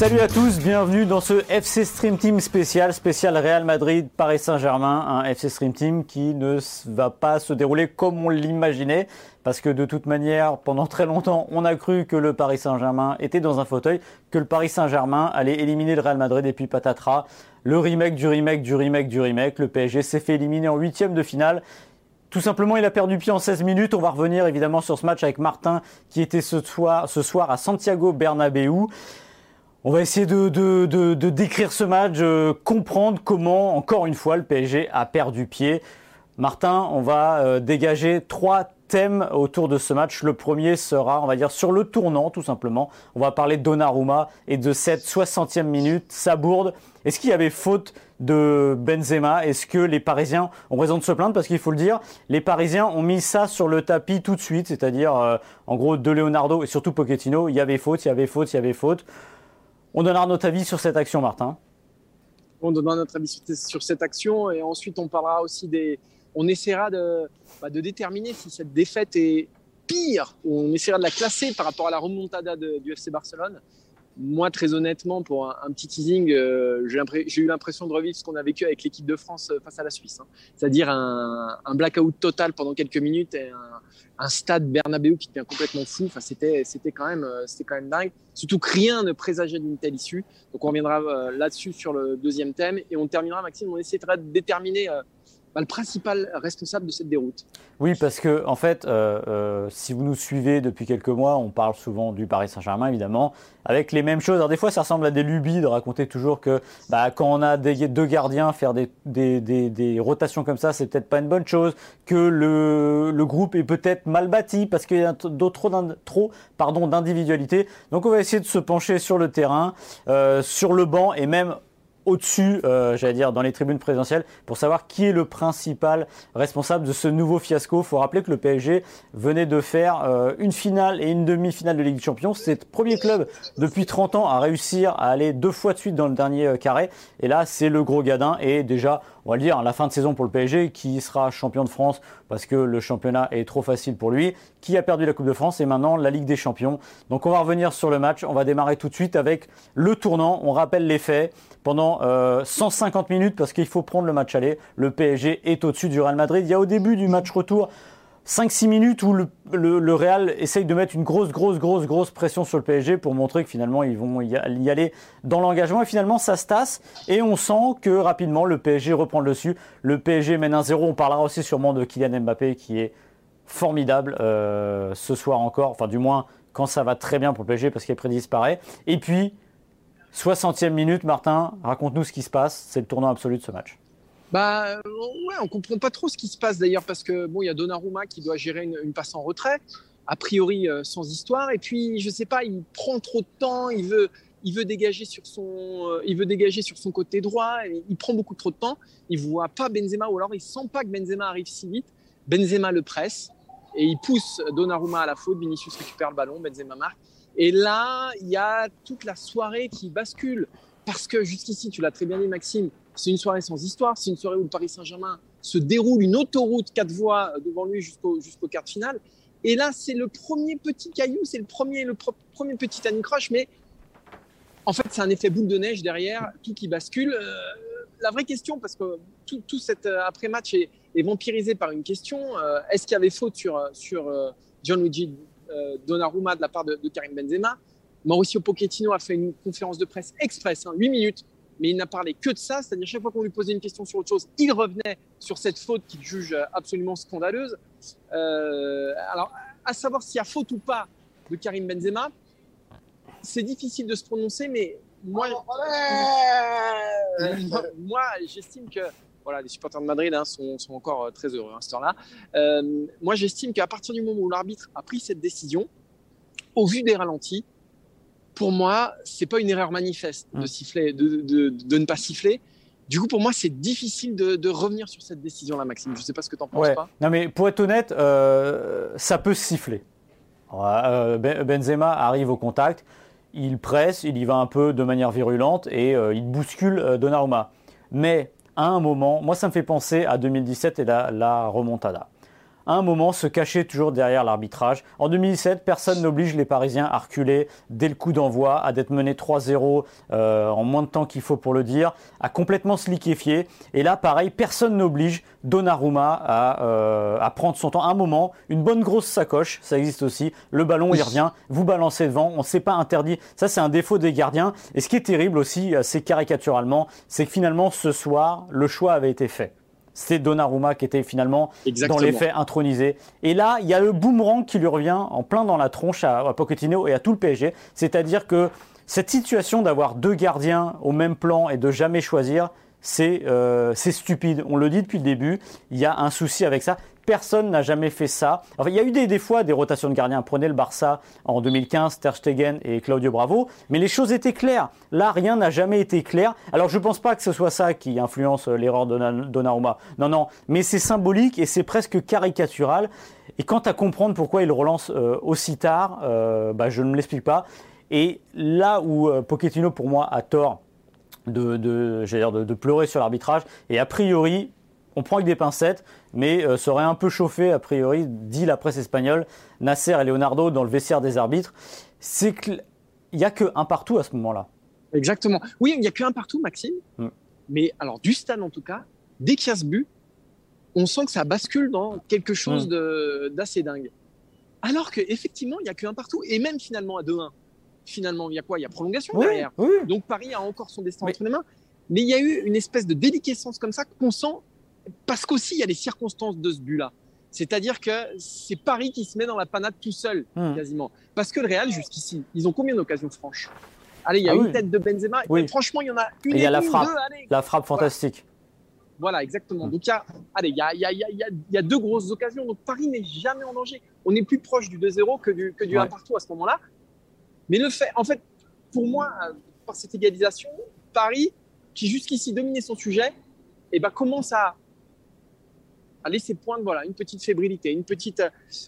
Salut à tous, bienvenue dans ce FC Stream Team spécial, spécial Real Madrid Paris Saint-Germain, un FC Stream Team qui ne va pas se dérouler comme on l'imaginait, parce que de toute manière, pendant très longtemps, on a cru que le Paris Saint-Germain était dans un fauteuil, que le Paris Saint-Germain allait éliminer le Real Madrid et puis patatras, le remake du remake du remake du remake, le PSG s'est fait éliminer en huitième de finale. Tout simplement, il a perdu pied en 16 minutes. On va revenir évidemment sur ce match avec Martin qui était ce soir, à Santiago Bernabéu. On va essayer de, décrire ce match, euh, comprendre comment, encore une fois, le PSG a perdu pied. Martin, on va euh, dégager trois thèmes autour de ce match. Le premier sera, on va dire, sur le tournant, tout simplement. On va parler de Donnarumma et de cette 60e minute, sa bourde. Est-ce qu'il y avait faute de Benzema? Est-ce que les Parisiens ont raison de se plaindre? Parce qu'il faut le dire, les Parisiens ont mis ça sur le tapis tout de suite, c'est-à-dire, euh, en gros, de Leonardo et surtout Pochettino, il y avait faute, il y avait faute, il y avait faute. On donnera notre avis sur cette action, Martin. On donnera notre avis sur cette action et ensuite on parlera aussi des. On essaiera de, bah, déterminer si cette défaite est pire on essaiera de la classer par rapport à la remontada du FC Barcelone moi, très honnêtement, pour un, petit teasing, euh, j'ai eu l'impression de revivre ce qu'on a vécu avec l'équipe de France euh, face à la Suisse. Hein. C'est-à-dire un, blackout total pendant quelques minutes et un, stade Bernabeu qui devient complètement fou. Enfin, c'était, c'était quand même, euh, c'était quand même dingue. Surtout que rien ne présageait d'une telle issue. Donc, on reviendra là-dessus sur le deuxième thème et on terminera, Maxime. On essaiera de déterminer bah, le principal responsable de cette déroute. Oui, parce que en fait, euh, euh, si vous nous suivez depuis quelques mois, on parle souvent du Paris Saint-Germain, évidemment, avec les mêmes choses. Alors des fois, ça ressemble à des lubies de raconter toujours que bah, quand on a deux gardiens, faire des, rotations comme ça, c'est peut-être pas une bonne chose, que le, groupe est peut-être mal bâti parce qu'il y a trop, d'individualité. Donc on va essayer de se pencher sur le terrain, euh, sur le banc et même au-dessus, euh, j'allais dire, dans les tribunes présidentielles, pour savoir qui est le principal responsable de ce nouveau fiasco. Il faut rappeler que le PSG venait de faire euh, une finale et une demi-finale de Ligue des Champions. C'est le premier club depuis 30 ans à réussir à aller deux fois de suite dans le dernier euh, carré. Et là, c'est le gros gadin. Et déjà, on va le dire, la fin de saison pour le PSG, qui sera champion de France parce que le championnat est trop facile pour lui, qui a perdu la Coupe de France et maintenant la Ligue des Champions. Donc on va revenir sur le match. On va démarrer tout de suite avec le tournant. On rappelle les faits pendant 150 euh, minutes parce qu'il faut prendre le match aller. Le PSG est au-dessus du Real Madrid. Il y a au début du match retour 5-6 minutes où le, Real essaye de mettre une grosse, grosse, grosse, grosse pression sur le PSG pour montrer que finalement ils vont y aller dans l'engagement. Et finalement, ça se tasse et on sent que rapidement le PSG reprend le dessus. Le PSG mène 1-0. On parlera aussi sûrement de Kylian Mbappé qui est formidable euh, ce soir encore. Enfin, du moins, quand ça va très bien pour le PSG parce qu'il est près disparaît. Et puis, 60e minute, Martin, raconte-nous ce qui se passe. C'est le tournant absolu de ce match. Bah ouais, on comprend pas trop ce qui se passe d'ailleurs parce que bon, il y a Donnarumma qui doit gérer une, passe en retrait, a priori euh, sans histoire, et puis je sais pas, il prend trop de temps, il veut, il veut dégager sur son, euh, il veut dégager sur son côté droit, il prend beaucoup trop de temps, il voit pas Benzema ou alors il sent pas que Benzema arrive si vite, Benzema le presse et il pousse Donnarumma à la faute, Vinicius récupère le ballon, Benzema marque. Et là, il y a toute la soirée qui bascule. Parce que jusqu'ici, tu l'as très bien dit, Maxime, c'est une soirée sans histoire. C'est une soirée où le Paris Saint-Germain se déroule une autoroute quatre voies devant lui jusqu'au jusqu'au quart de finale. Et là, c'est le premier petit caillou, c'est le premier, le premier petit anicroche, mais en fait, c'est un effet boule de neige derrière, tout qui bascule. Euh, la vraie question, parce que tout, tout cet euh, après-match est, vampirisé par une question, euh, est-ce qu'il y avait faute sur, sur John Luigi Donnarumma de la part de, Karim Benzema? Mauricio Pochettino a fait une conférence de presse express, 8 hein, minutes, mais il n'a parlé que de ça, c'est-à-dire chaque fois qu'on lui posait une question sur autre chose, il revenait sur cette faute qu'il juge absolument scandaleuse. Euh, alors, à savoir s'il y a faute ou pas de Karim Benzema, c'est difficile de se prononcer, mais moi, moi j'estime que voilà, les supporters de Madrid hein, sont, sont, encore euh, très heureux à ce temps-là. Euh, moi, j'estime qu'à partir du moment où l'arbitre a pris cette décision, au vu des ralentis, pour moi, c'est pas une erreur manifeste de, mmh. siffler, de, de, de, ne pas siffler. Du coup, pour moi, c'est difficile de, revenir sur cette décision-là, Maxime. Je ne sais pas ce que tu en penses pas. Non, mais pour être honnête, euh, ça peut siffler. Ben, Benzema arrive au contact, il presse, il y va un peu de manière virulente et il bouscule Donnarumma. Mais à un moment, moi ça me fait penser à 2017 et la, la remontada à un moment se cacher toujours derrière l'arbitrage. En 2017, personne n'oblige les Parisiens à reculer dès le coup d'envoi, à d'être menés 3-0 euh, en moins de temps qu'il faut pour le dire, à complètement se liquéfier. Et là, pareil, personne n'oblige Donnarumma à, euh, à prendre son temps. À un moment, une bonne grosse sacoche, ça existe aussi. Le ballon, il revient, vous balancez devant, on ne s'est pas interdit. Ça, c'est un défaut des gardiens. Et ce qui est terrible aussi, c'est caricaturalement, c'est que finalement, ce soir, le choix avait été fait c'est Donnarumma qui était finalement dans les faits intronisé. Et là, il y a le boomerang qui lui revient en plein dans la tronche à, Pochettino et à tout le PSG. C'est-à-dire que cette situation d'avoir deux gardiens au même plan et de jamais choisir, euh, c'est stupide. On le dit depuis le début, il y a un souci avec ça. Personne n'a jamais fait ça. il y a eu des, fois des rotations de gardiens. Prenez le Barça en 2015, Ter Stegen et Claudio Bravo. Mais les choses étaient claires. Là, rien n'a jamais été clair. Alors, je ne pense pas que ce soit ça qui influence euh, l'erreur de Donnarumma. Non, non. Mais c'est symbolique et c'est presque caricatural. Et quant à comprendre pourquoi il relance euh, aussi tard, bah, je ne me l'explique pas. Et là où Pochettino, pour moi, a tort, de, de, de, de pleurer sur l'arbitrage. Et a priori, on prend avec des pincettes, mais euh, serait un peu chauffé, a priori, dit la presse espagnole, Nasser et Leonardo dans le vestiaire des arbitres. C'est qu'il n'y a que un partout à ce moment-là. Exactement. Oui, il n'y a que un partout, Maxime. Mm. Mais alors, du stade en tout cas, dès qu'il y a ce but, on sent que ça bascule dans quelque chose mm. d'assez dingue. Alors qu'effectivement, il n'y a que un partout. Et même finalement à 2-1, finalement, il y a quoi? Il y a prolongation derrière. Donc Paris a encore son destin entre les mains. Mais il y a eu une espèce de déliquescence comme ça qu'on sent, parce qu'aussi il y a les circonstances de ce but-là. C'est-à-dire que c'est Paris qui se met dans la panade tout seul, hmm. quasiment. Parce que le Real, jusqu'ici, ils ont combien d'occasions franches? Allez, il y a ah une tête de Benzema. Et franchement, il y en a une. il y a la frappe, la frappe fantastique. Voilà, exactement. Donc, il y a, allez, il y a, y, a, y a, deux grosses occasions. Donc, Paris n'est jamais en danger. On est plus proche du 2-0 que du, que du 1 partout à ce moment-là. Mais le fait, en fait, pour moi, euh, par cette égalisation, Paris, qui jusqu'ici dominait son sujet, eh ben, commence à, à laisser poindre voilà, une petite fébrilité, une petite,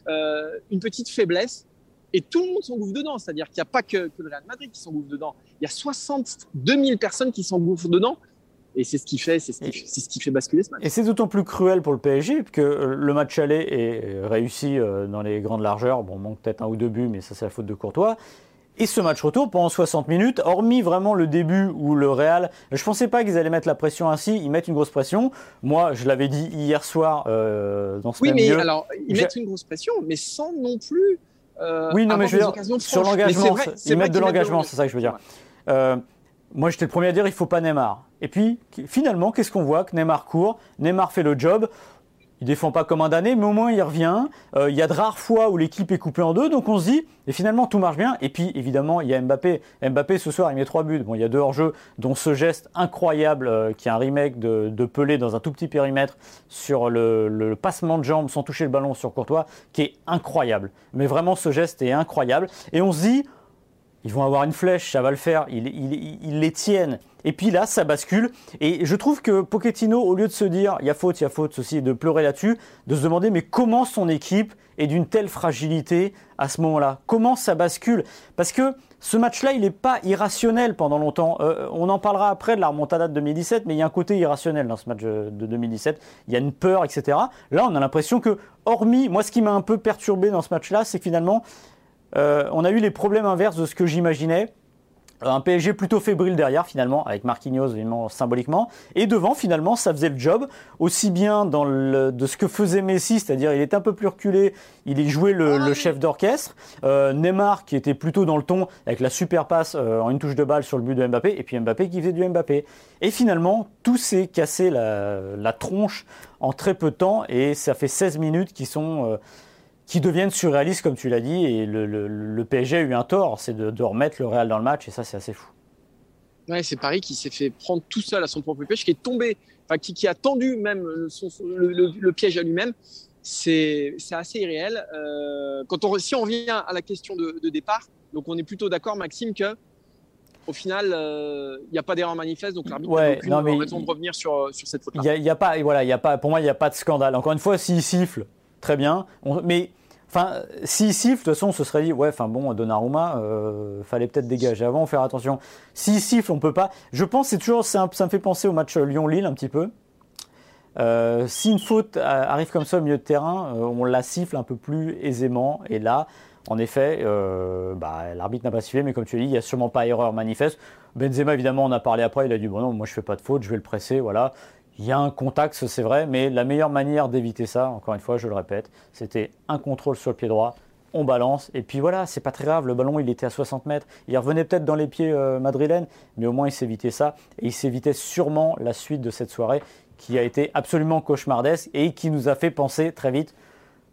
euh, une petite faiblesse. Et tout le monde s'engouffre dedans. C'est-à-dire qu'il n'y a pas que, que, le Real Madrid qui s'engouffre dedans. Il y a 62 000 personnes qui s'engouffrent dedans. Et c'est ce qui fait, c'est ce, ce, qui fait basculer ce match. Et c'est d'autant plus cruel pour le PSG que le match aller est réussi euh, dans les grandes largeurs. Bon, manque peut-être un ou deux buts, mais ça c'est la faute de Courtois. Et ce match retour pendant 60 minutes, hormis vraiment le début où le Real, je pensais pas qu'ils allaient mettre la pression ainsi, ils mettent une grosse pression. Moi, je l'avais dit hier soir euh, dans ce oui, mais alors ils mettent une grosse pression, mais sans non plus. Euh, oui, non, mais je veux dire sur l'engagement, ils mettent de l'engagement, c'est ça que je veux dire. Euh, moi, j'étais le premier à dire il faut pas Neymar. Et puis, finalement, qu'est-ce qu'on voit? Que Neymar court, Neymar fait le job il défend pas comme un damné, mais au moins il revient. Euh, il y a de rares fois où l'équipe est coupée en deux, donc on se dit, et finalement tout marche bien. Et puis évidemment, il y a Mbappé. Mbappé ce soir, il met trois buts. Bon, il y a deux hors-jeu, dont ce geste incroyable euh, qui est un remake de, de, Pelé dans un tout petit périmètre sur le, passement de jambes sans toucher le ballon sur Courtois, qui est incroyable. Mais vraiment, ce geste est incroyable. Et on se dit, ils vont avoir une flèche, ça va le faire, ils, ils, les tiennent. Et puis là, ça bascule. Et je trouve que Pochettino, au lieu de se dire, il y a faute, il y a faute, ceci, de pleurer là-dessus, de se demander, mais comment son équipe est d'une telle fragilité à ce moment-là? Comment ça bascule? Parce que ce match-là, il n'est pas irrationnel pendant longtemps. Euh, on en parlera après de la remontada de 2017, mais il y a un côté irrationnel dans ce match de 2017. Il y a une peur, etc. Là, on a l'impression que, hormis, moi, ce qui m'a un peu perturbé dans ce match-là, c'est finalement, euh, on a eu les problèmes inverses de ce que j'imaginais. Un PSG plutôt fébrile derrière finalement, avec Marquinhos évidemment symboliquement. Et devant finalement, ça faisait le job, aussi bien dans le, de ce que faisait Messi, c'est-à-dire il était un peu plus reculé, il y jouait le, chef d'orchestre. Euh, Neymar qui était plutôt dans le ton, avec la super passe euh, en une touche de balle sur le but de Mbappé, et puis Mbappé qui faisait du Mbappé. Et finalement, tout s'est cassé la, la, tronche en très peu de temps, et ça fait 16 minutes qui sont... Euh, qui deviennent surréalistes, comme tu l'as dit, et le, PSG a eu un tort, c'est de, remettre le Real dans le match, et ça, c'est assez fou. Ouais, c'est Paris qui s'est fait prendre tout seul à son propre piège, qui est tombé, enfin qui, a tendu même le, piège à lui-même. C'est assez irréel. Euh, quand on, si on revient à la question de, départ, donc on est plutôt d'accord, Maxime, que au final, euh, il n'y a pas d'erreur manifeste, donc l'arbitre n'a aucune raison de revenir sur, sur cette faute-là. Y, a, pas, voilà, y a pas, pour moi, il n'y a pas de scandale. Encore une fois, s'il siffle, très bien. mais Enfin, s'il siffle, de toute façon, on se serait dit, ouais, enfin bon, Donnarumma, euh, fallait peut-être dégager avant, faire attention. S'il siffle, on peut pas. Je pense, c'est toujours, ça me fait penser au match Lyon-Lille un petit peu. Euh, si une faute arrive comme ça au milieu de terrain, euh, on la siffle un peu plus aisément. Et là, en effet, euh, bah, l'arbitre n'a pas sifflé, mais comme tu l'as dit, il n'y a sûrement pas erreur manifeste. Benzema, évidemment, on a parlé après, il a dit, bon non, moi je fais pas de faute, je vais le presser, voilà. Il y a un contact, c'est vrai, mais la meilleure manière d'éviter ça, encore une fois, je le répète, c'était un contrôle sur le pied droit, on balance, et puis voilà, c'est pas très grave, le ballon il était à 60 mètres, il revenait peut-être dans les pieds euh, madrilènes, mais au moins il s'évitait ça, et il s'évitait sûrement la suite de cette soirée qui a été absolument cauchemardesque et qui nous a fait penser très vite,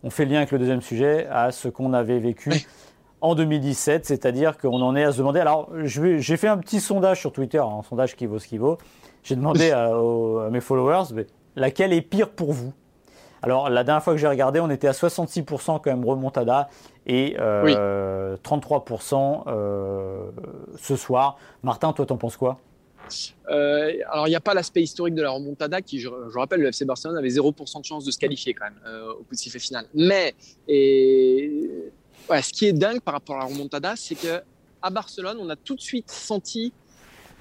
on fait le lien avec le deuxième sujet, à ce qu'on avait vécu. En 2017, c'est-à-dire qu'on en est à se demander. Alors, j'ai fait un petit sondage sur Twitter, un sondage qui vaut ce qui vaut. J'ai demandé à, mes followers laquelle est pire pour vous? Alors, la dernière fois que j'ai regardé, on était à 66% quand même remontada et 33% euh, euh, ce soir. Martin, toi, t'en penses quoi? Euh, alors, il n'y a pas l'aspect historique de la remontada qui, je, rappelle, le FC Barcelone avait 0% de chance de se qualifier quand même au coup de sifflet final. Mais, et, ce qui est dingue par rapport à la remontada, c'est que à Barcelone, on a tout de suite senti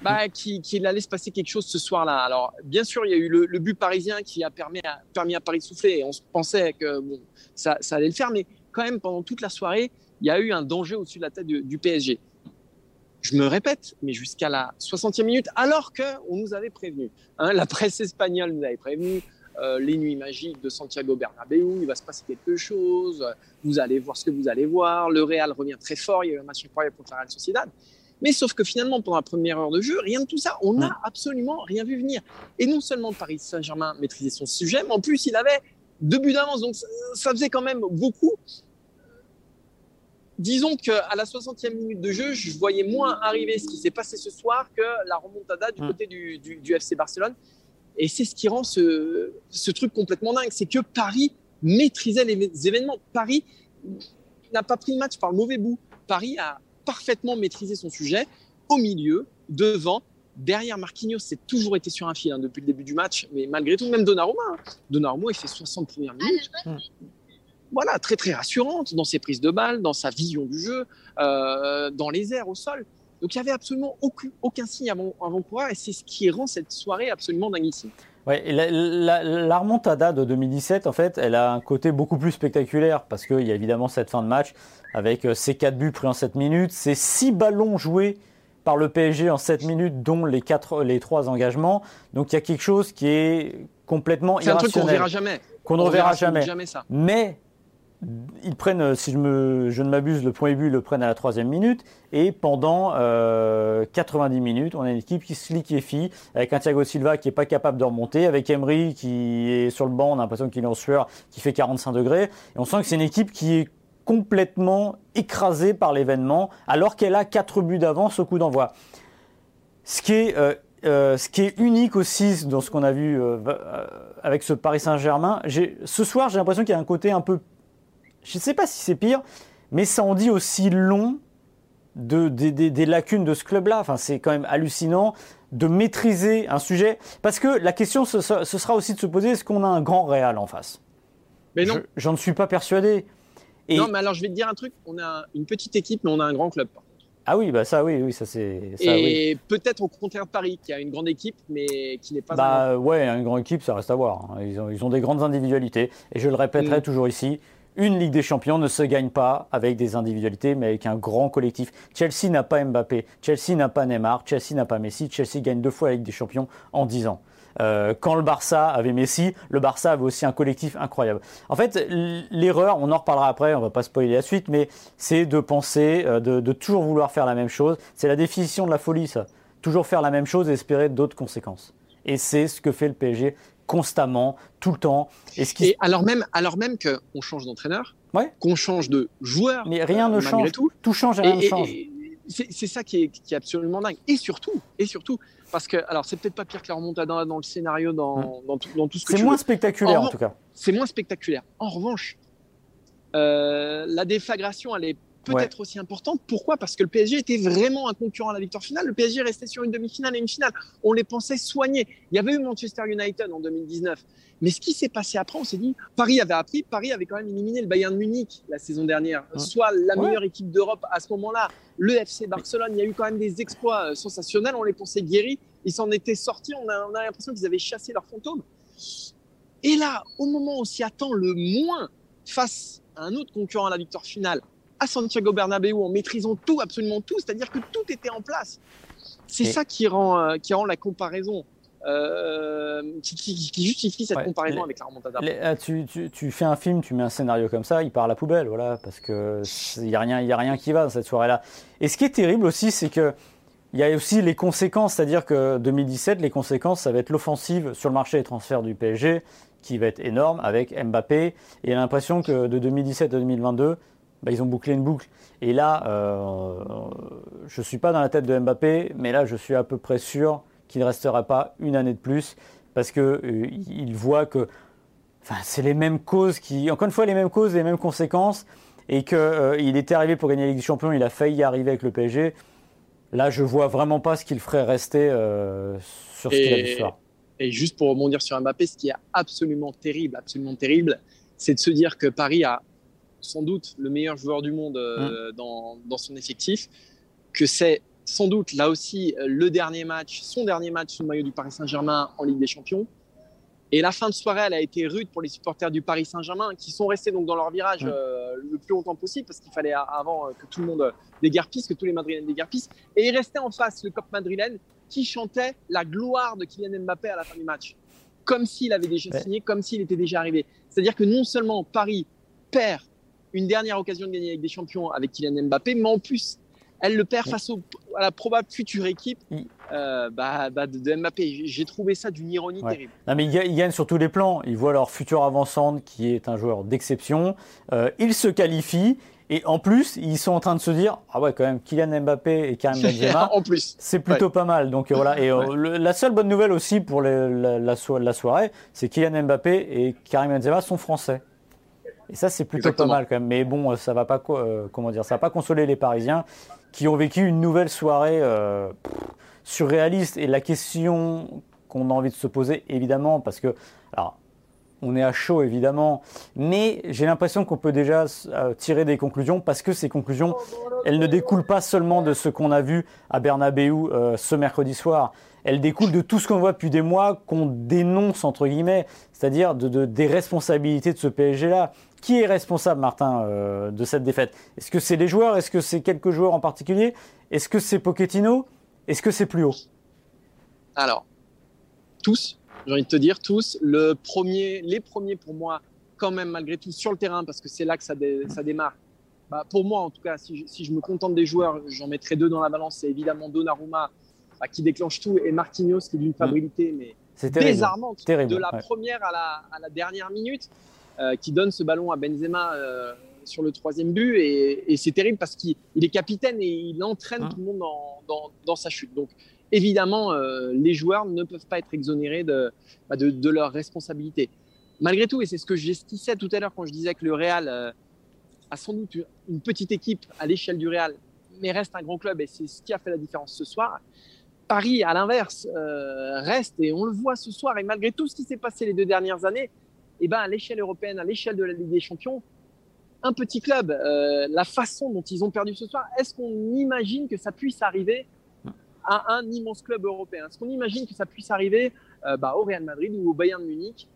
bah, qu'il allait se passer quelque chose ce soir-là. Alors, bien sûr, il y a eu le, but parisien qui a permis à, permis à Paris de souffler et on pensait que bon, ça, ça, allait le faire, mais quand même, pendant toute la soirée, il y a eu un danger au-dessus de la tête du, PSG. Je me répète, mais jusqu'à la 60e minute, alors qu'on nous avait prévenu. Hein, la presse espagnole nous avait prévenu, euh, les nuits magiques de Santiago Bernabéu, il va se passer quelque chose, vous allez voir ce que vous allez voir, le Real revient très fort, il y a eu un match incroyable contre la Real Sociedad. Mais sauf que finalement, pendant la première heure de jeu, rien de tout ça, on n'a absolument rien vu venir. Et non seulement Paris Saint-Germain maîtrisait son sujet, mais en plus, il avait deux buts d'avance. Donc, ça faisait quand même beaucoup. Disons qu'à la 60e minute de jeu, je voyais moins arriver ce qui s'est passé ce soir que la remontada du côté du, FC Barcelone. Et c'est ce qui rend ce, ce truc complètement dingue. C'est que Paris maîtrisait les événements. Paris n'a pas pris le match par le mauvais bout. Paris a parfaitement maîtrisé son sujet au milieu, devant, derrière Marquinhos, c'est toujours été sur un fil hein, depuis le début du match, mais malgré tout, même Donnarumma, hein. Donnarumma, il fait 60 premières minutes. Voilà, très très rassurante dans ses prises de balles, dans sa vision du jeu, euh, dans les airs, au sol. Donc il n'y avait absolument aucun, aucun signe avant-coureur et c'est ce qui rend cette soirée absolument dinguissime. Ouais, la, la, remontada de 2017, en fait, elle a un côté beaucoup plus spectaculaire parce qu'il y a évidemment cette fin de match avec euh, ces 4 buts pris en 7 minutes, ces 6 ballons joués par le PSG en 7 minutes, dont les, 4, les 3 engagements. Donc il y a quelque chose qui est complètement irrationnel. C'est un truc qu'on ne verra jamais. Qu'on ne reverra jamais. jamais ça. Mais ils prennent, euh, si je, ne m'abuse, le premier but, ils le prennent à la troisième minute. Et pendant 90 euh, minutes, on a une équipe qui se liquéfie, avec un Thiago Silva qui n'est pas capable de remonter, avec Emery qui est sur le banc, on a l'impression qu'il est en sueur, qui fait 45 degrés. Et on sent que c'est une équipe qui est complètement écrasée par l'événement, alors qu'elle a 4 buts d'avance au coup d'envoi. Euh, ce qui est unique aussi dans ce qu'on a vu avec ce Paris Saint-Germain, ce soir j'ai l'impression qu'il y a un côté un peu je ne sais pas si c'est pire, mais ça en dit aussi long de, des lacunes de ce club-là. Enfin, c'est quand même hallucinant de maîtriser un sujet. Parce que la question, ce, sera aussi de se poser est-ce qu'on a un grand Réal en face? Mais non. J'en suis pas persuadé. Et... Non, mais alors je vais te dire un truc on a une petite équipe, mais on a un grand club. Ah oui, bah ça oui, oui, ça c'est. Et peut-être au contraire Paris, qui a une grande équipe, mais qui n'est pas. Bah ouais, une grande équipe, ça reste à voir. Hein. Ils ont, ils ont des grandes individualités. Et je le répéterai mm. toujours ici, une Ligue des Champions ne se gagne pas avec des individualités, mais avec un grand collectif. Chelsea n'a pas Mbappé, Chelsea n'a pas Neymar, Chelsea n'a pas Messi. Chelsea gagne deux fois la Ligue des Champions en dix ans. Euh, quand le Barça avait Messi, le Barça avait aussi un collectif incroyable. En fait, l'erreur, on en reparlera après, on va pas spoiler la suite, mais c'est de penser, euh, de, de, toujours vouloir faire la même chose. C'est la définition de la folie, ça. Toujours faire la même chose et espérer d'autres conséquences. Et c'est ce que fait le PSG constamment, tout le temps. Et, ce qui... alors même, alors même qu'on change d'entraîneur, qu'on change de joueur, mais rien ne change. Tout, tout change et rien ne change. c'est ça qui est, qui est, absolument dingue. Et surtout, et surtout, parce que, alors, c'est peut-être pas pire que la remontada dans le scénario, dans, dans, tout, dans tout, ce que C'est moins spectaculaire, en, tout cas. C'est moins spectaculaire. En revanche, euh, la déflagration, elle est peut-être aussi importante. Pourquoi? Parce que le PSG était vraiment un concurrent à la victoire finale. Le PSG restait sur une demi-finale et une finale. On les pensait soignés. Il y avait eu Manchester United en 2019. Mais ce qui s'est passé après, on s'est dit, Paris avait appris, Paris avait quand même éliminé le Bayern Munich la saison dernière, soit la meilleure équipe d'Europe à ce moment-là. Le FC Barcelone, il y a eu quand même des exploits euh, sensationnels. On les pensait guéris. Ils s'en étaient sortis. On a, on a l'impression qu'ils avaient chassé leurs fantômes. Et là, au moment où on s'y attend le moins, face à un autre concurrent à la victoire finale, à Santiago Bernabéu en maîtrisant tout, absolument tout, c'est-à-dire que tout était en place. C'est ça qui rend, euh, qui rend la comparaison. Euh, qui, justifie cette comparaison avec la remontada. Ah, tu, tu, tu, fais un film, tu mets un scénario comme ça, il part à la poubelle, voilà, parce que il y a rien, il a rien qui va dans cette soirée-là. Et ce qui est terrible aussi, c'est que il y a aussi les conséquences, c'est-à-dire que 2017, les conséquences, ça va être l'offensive sur le marché des transferts du PSG, qui va être énorme avec Mbappé. Et l'impression que de 2017 à 2022, bah, ils ont bouclé une boucle. Et là, euh, je ne suis pas dans la tête de Mbappé, mais là, je suis à peu près sûr qu'il ne restera pas une année de plus parce qu'il euh, voit que enfin, c'est les mêmes causes, qui, encore une fois, les mêmes causes, les mêmes conséquences, et qu'il euh, était arrivé pour gagner la Ligue des Champions, il a failli y arriver avec le PSG. Là, je vois vraiment pas ce qu'il ferait rester sur ce qu'il a vu ce Et juste pour rebondir sur Mbappé, ce qui est absolument terrible, absolument terrible, c'est de se dire que Paris a sans doute le meilleur joueur du monde euh, dans, dans, son effectif, que c'est sans doute là aussi le dernier match, son dernier match sous le maillot du Paris Saint-Germain en Ligue des Champions. Et la fin de soirée, elle a été rude pour les supporters du Paris Saint-Germain qui sont restés donc dans leur virage euh, le plus longtemps possible parce qu'il fallait avant euh, que tout le monde déguerpisse, que tous les Madrilènes déguerpissent. Et il restait en face le cop madrilène qui chantait la gloire de Kylian Mbappé à la fin du match, comme s'il avait déjà signé, comme s'il était déjà arrivé. C'est-à-dire que non seulement Paris perd une dernière occasion de gagner avec des champions avec Kylian Mbappé, mais en plus, elle le perd face à la probable future équipe euh, bah, bah, de, Mbappé. J'ai trouvé ça d'une ironie terrible. Non, mais ils gagnent sur tous les plans. Ils voient leur futur avançante, qui est un joueur d'exception. Euh, ils se qualifient. Et en plus, ils sont en train de se dire ah ouais quand même Kylian Mbappé et Karim Benzema, en plus, c'est plutôt pas mal. Donc euh, voilà. Et la seule bonne nouvelle aussi pour la, la, soirée, c'est Kylian Mbappé et Karim Benzema sont français. Et ça, c'est plutôt pas mal quand même. Mais bon, ça va pas, euh, comment dire, ça va pas consoler les Parisiens qui ont vécu une nouvelle soirée euh, surréaliste. Et la question qu'on a envie de se poser, évidemment, parce que, alors, on est à chaud évidemment, mais j'ai l'impression qu'on peut déjà euh, tirer des conclusions parce que ces conclusions, elles ne découlent pas seulement de ce qu'on a vu à Bernabeu ce mercredi soir elle découle de tout ce qu'on voit depuis des mois, qu'on dénonce entre guillemets, c'est-à-dire de, des responsabilités de ce PSG-là. Qui est responsable, Martin, euh, de cette défaite? Est-ce que c'est les joueurs? Est-ce que c'est quelques joueurs en particulier? Est-ce que c'est Pochettino? Est-ce que c'est plus haut? Alors, tous, j'ai envie de te dire tous. Le premier, les premiers pour moi, quand même, malgré tout, sur le terrain, parce que c'est là que ça, ça démarre. Bah, pour moi, en tout cas, si je, si je me contente des joueurs, j'en mettrai deux dans la balance. C'est évidemment Donnarumma bah, qui déclenche tout, et Marquinhos qui est d'une fébrilité mais désarmante de la première à la, à la, dernière minute, qui donne ce ballon à Benzema euh, sur le troisième but, et, et c'est terrible parce qu'il est capitaine et il entraîne tout le monde dans, dans, dans, sa chute. Donc évidemment, euh, les joueurs ne peuvent pas être exonérés de, bah, de, de leur responsabilité. Malgré tout, et c'est ce que j'esquissais tout à l'heure quand je disais que le Real a sans doute une petite équipe à l'échelle du Real, mais reste un grand club et c'est ce qui a fait la différence ce soir. Paris, à l'inverse, euh, reste, et on le voit ce soir, et malgré tout ce qui s'est passé les deux dernières années, eh ben, à l'échelle européenne, à l'échelle de la Ligue des Champions, un petit club, euh, la façon dont ils ont perdu ce soir, est-ce qu'on imagine que ça puisse arriver à un immense club européen? Est-ce qu'on imagine que ça puisse arriver euh, bah, au Real Madrid ou au Bayern Munich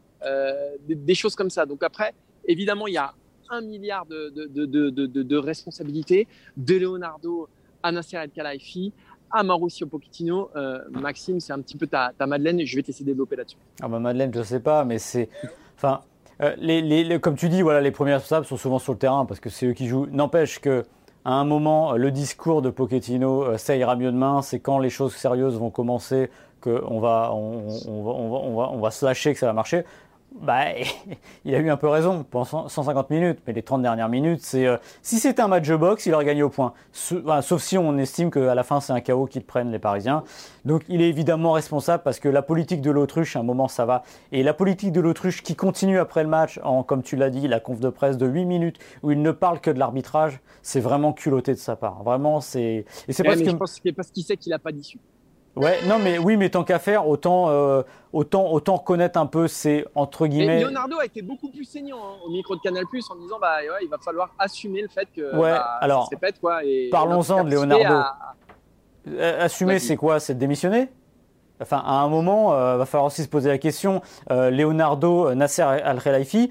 des, des, choses comme ça? Donc après, évidemment, il y a un milliard de, de, de, de responsabilités de Leonardo à Nasser El Khelaifi, à Mauricio Pochettino. Euh, Maxime, c'est un petit peu ta, Madeleine je vais t'essayer de développer là-dessus. Ah bah Madeleine, je ne sais pas, mais c'est... Enfin, euh, comme tu dis, voilà, les premiers responsables sont souvent sur le terrain parce que c'est eux qui jouent. N'empêche que à un moment, le discours de Pochettino, euh, ça ira mieux demain, c'est quand les choses sérieuses vont commencer qu'on va on, va, on, va, on, va, va se lâcher, que ça va marcher. Bah, il a eu un peu raison pendant 150 minutes, mais les 30 dernières minutes, c'est euh, si c'était un match de boxe, il aurait gagné au point. sauf si on estime qu'à la fin c'est un chaos qu'ils prennent les Parisiens. Donc il est évidemment responsable parce que la politique de l'autruche, à un moment ça va, et la politique de l'autruche qui continue après le match, en comme tu l'as dit, la conf de presse de 8 minutes où il ne parle que de l'arbitrage, c'est vraiment culotté de sa part. Vraiment, c'est. Et c'est parce que je pense que parce qu'il sait qu'il n'a pas d'issue. Ouais, non, mais oui, mais tant qu'à faire, autant, euh, autant, autant connaître un peu ces entre guillemets. Leonardo a été beaucoup plus saignant hein, au micro de Canal Plus en disant bah ouais, il va falloir assumer le fait que ouais, bah, alors quoi. Parlons-en de Leonardo. Euh, assumer, c'est quoi? C'est démissionner? Enfin, à un moment, il euh, va falloir aussi se poser la question. Leonardo, Nasser Al-Khelaifi,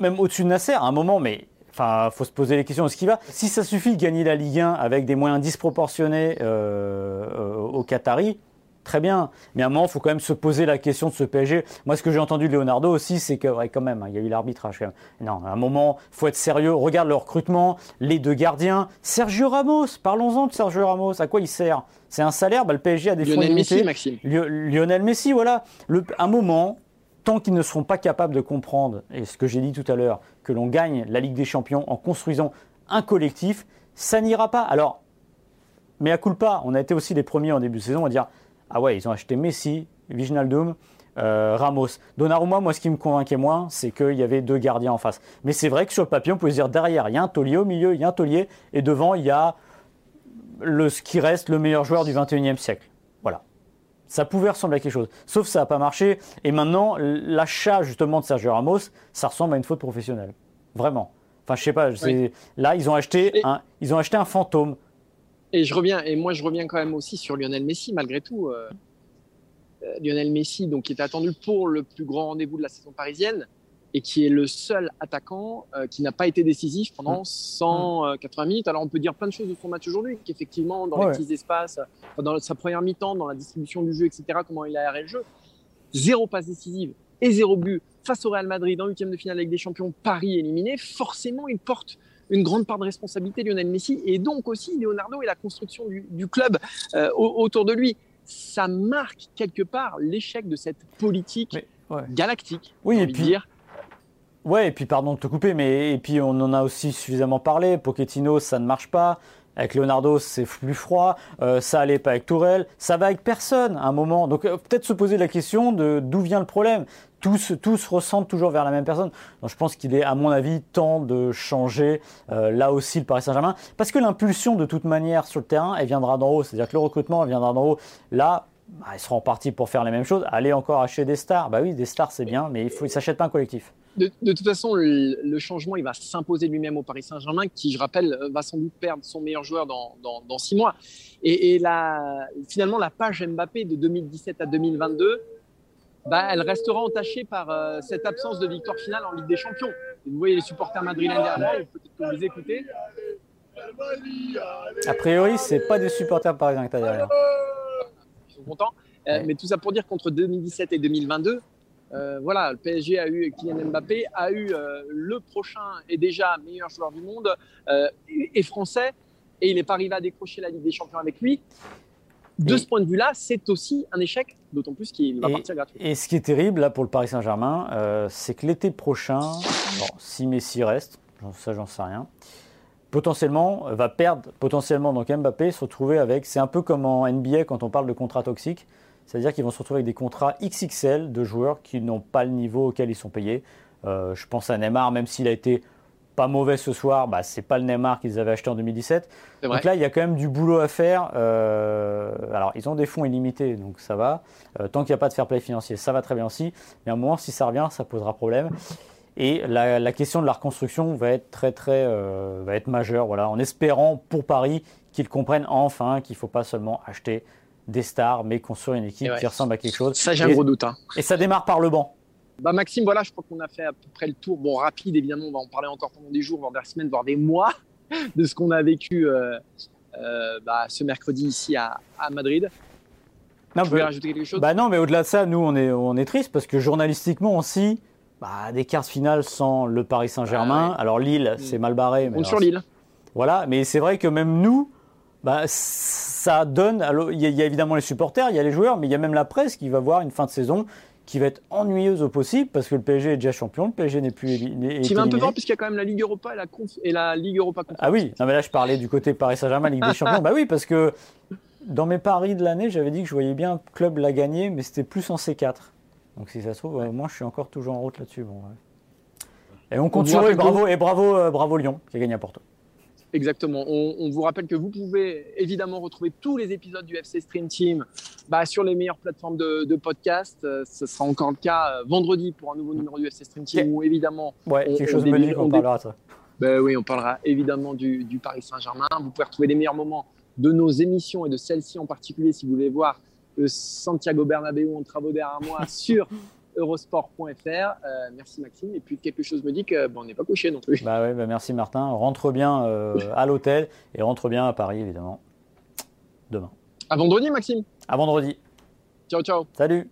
même au-dessus de Nasser, à un moment, mais Enfin, faut se poser les questions de ce qui va. Si ça suffit de gagner la Ligue 1 avec des moyens disproportionnés euh, euh, au Qatari, très bien. Mais à un moment, il faut quand même se poser la question de ce PSG. Moi, ce que j'ai entendu de Leonardo aussi, c'est que, quand même, il y a eu l'arbitrage. Non, à un moment, il faut être sérieux. Regarde le recrutement, les deux gardiens. Sergio Ramos, parlons-en de Sergio Ramos. À quoi il sert? C'est un salaire? Bah, Le PSG a des fonds Lionel Messi, Maxime. Lionel Messi, voilà. Le, un moment, tant qu'ils ne seront pas capables de comprendre, et ce que j'ai dit tout à l'heure, que l'on gagne la Ligue des Champions en construisant un collectif, ça n'ira pas. Alors, mais à culpa, on a été aussi les premiers en début de saison à dire Ah ouais, ils ont acheté Messi, Viginaldum, euh, Ramos. Donnarumma, moi, ce qui me convainquait moins, c'est qu'il y avait deux gardiens en face. Mais c'est vrai que sur le papier, on peut se dire derrière, il y a un taulier, au milieu, il y a un taulier, et devant, il y a le, ce qui reste le meilleur joueur du 21e siècle. Ça pouvait ressembler à quelque chose. Sauf que ça n'a pas marché. Et maintenant, l'achat justement de Sergio Ramos, ça ressemble à une faute professionnelle. Vraiment. Enfin, je sais pas. Là, ils ont acheté un, ils ont acheté un fantôme. Et je reviens. Et moi, je reviens quand même aussi sur Lionel Messi, malgré tout. Euh, euh, Lionel Messi, donc, qui est attendu pour le plus grand rendez-vous de la saison parisienne et qui est le seul attaquant euh, qui n'a pas été décisif pendant 180 mm. minutes. Alors on peut dire plein de choses de son match aujourd'hui, qu'effectivement dans les petits espaces, dans sa première mi-temps, dans la distribution du jeu, etc., comment il a aéré le jeu, zéro passe décisive et zéro but face au Real Madrid en huitième de finale avec des champions, Paris éliminé, forcément il porte une grande part de responsabilité Lionel Messi et donc aussi Leonardo et la construction du, club euh, autour de lui. Ça marque quelque part l'échec de cette politique galactique, oui, et puis, dire, Ouais, et puis pardon de te couper, mais et puis on en a aussi suffisamment parlé. Pochettino, ça ne marche pas. Avec Leonardo, c'est plus froid. Euh, ça allait pas avec Tourelle. Ça va avec personne à un moment. Donc euh, peut-être se poser la question de d'où vient le problème. Tous, tous ressentent toujours vers la même personne. Donc je pense qu'il est, à mon avis, temps de changer euh, là aussi le Paris Saint-Germain. Parce que l'impulsion, de toute manière, sur le terrain, elle viendra d'en haut. C'est-à-dire que le recrutement, elle viendra d'en haut. Là, bah, ils seront partis pour faire les mêmes choses. Aller encore acheter des stars. Bah oui, des stars, c'est bien, mais il faut, ils s'achètent pas un collectif de, toute façon, le, changement, il va s'imposer lui-même au Paris Saint-Germain, qui, je rappelle, va sans doute perdre son meilleur joueur dans, dans, six mois. Et, la, finalement, la page Mbappé de 2017 à 2022, bah, elle restera entachée par euh, cette absence de victoire finale en Ligue des Champions. vous voyez les supporters madrilènes derrière, peut-être que vous écoutez. A priori, c'est pas des supporters parisiens que tu as derrière. Sont contents. Euh, mais tout ça pour dire qu'entre 2017 et 2022, euh, voilà, le PSG a eu Kylian Mbappé, a eu euh, le prochain et déjà meilleur joueur du monde euh, et français, et il n'est pas arrivé à décrocher la Ligue des Champions avec lui. De ce point de vue-là, c'est aussi un échec, d'autant plus qu'il va partir gratuit. Et ce qui est terrible là pour le Paris Saint-Germain, c'est que l'été prochain, si Messi reste, ça j'en sais rien, potentiellement va perdre, potentiellement donc Mbappé se retrouver avec, c'est un peu comme en NBA quand on parle de contrat toxique, c'est-à-dire qu'ils vont se retrouver avec des contrats XXL de joueurs qui n'ont pas le niveau auquel ils sont payés. Euh, je pense à Neymar, même s'il a été pas mauvais ce soir, bah, c'est pas le Neymar qu'ils avaient acheté en 2017. Donc là, il y a quand même du boulot à faire. Euh, alors, ils ont des fonds illimités, donc ça va. Euh, tant qu'il n'y a pas de fair play financier, ça va très bien aussi. Mais à un moment, si ça revient, ça posera problème. Et la, question de la reconstruction va être très très va être majeure. Voilà, en espérant pour Paris qu'ils comprennent enfin qu'il ne faut pas seulement acheter des stars, mais construire une équipe qui ressemble à quelque chose. Ça, j'ai un gros doute. Hein. Et ça démarre par le banc. Bah Maxime, voilà, je crois qu'on a fait à peu près le tour. Bon, rapide, évidemment, on va en parler encore pendant des jours, voire des semaines, voire des mois de ce qu'on a vécu euh, euh, bah, ce mercredi ici à, Madrid. Non, bah, rajouter quelque chose? bah Non, mais au-delà de ça, nous, on est, on est triste parce que journalistiquement aussi, bah, des cartes finales sans le Paris Saint-Germain. Alors Lille, mm. c'est mal barré. Mais on sur Lille. Voilà, mais c'est vrai que même nous, bah, ça donne. Il y, a évidemment les supporters, il y a les joueurs, mais il y a même la presse qui va voir une fin de saison qui va être ennuyeuse au possible parce que le PSG est déjà champion, le PSG n'est plus éliminé. Qui va un peu fort puisqu'il y a quand même la Ligue Europa et la, et la Ligue Europa Ah oui, non mais là je parlais du côté Paris Saint-Germain, Ligue des Champions. bah oui, parce que dans mes paris de l'année, j'avais dit que je voyais bien un club la gagner, mais c'était plus en C4. Donc si ça se trouve, moi je suis encore toujours en route là-dessus. Bon, Et on continue, et bravo, et bravo, euh, bravo Lyon qui a gagné à Porto. Exactement. On, vous rappelle que vous pouvez évidemment retrouver tous les épisodes du FC Stream Team bah, sur les meilleures plateformes de, podcast. Euh, ce sera encore le cas euh, vendredi pour un nouveau numéro du FC Stream Team où évidemment. Ouais, quelque chose me dit qu'on parlera de ça. Ben oui, on parlera évidemment du, du Paris Saint-Germain. Vous pouvez retrouver les meilleurs moments de nos émissions et de celle-ci en particulier si vous voulez voir le Santiago Bernabéu en travaux derrière moi sur eurosport.fr. Euh, merci Maxime. Et puis quelque chose me dit qu'on bon, n'est pas couché non plus. Bah ouais, bah merci Martin. Rentre bien euh, à l'hôtel et rentre bien à Paris évidemment. Demain. À vendredi Maxime. À vendredi. Ciao ciao. Salut.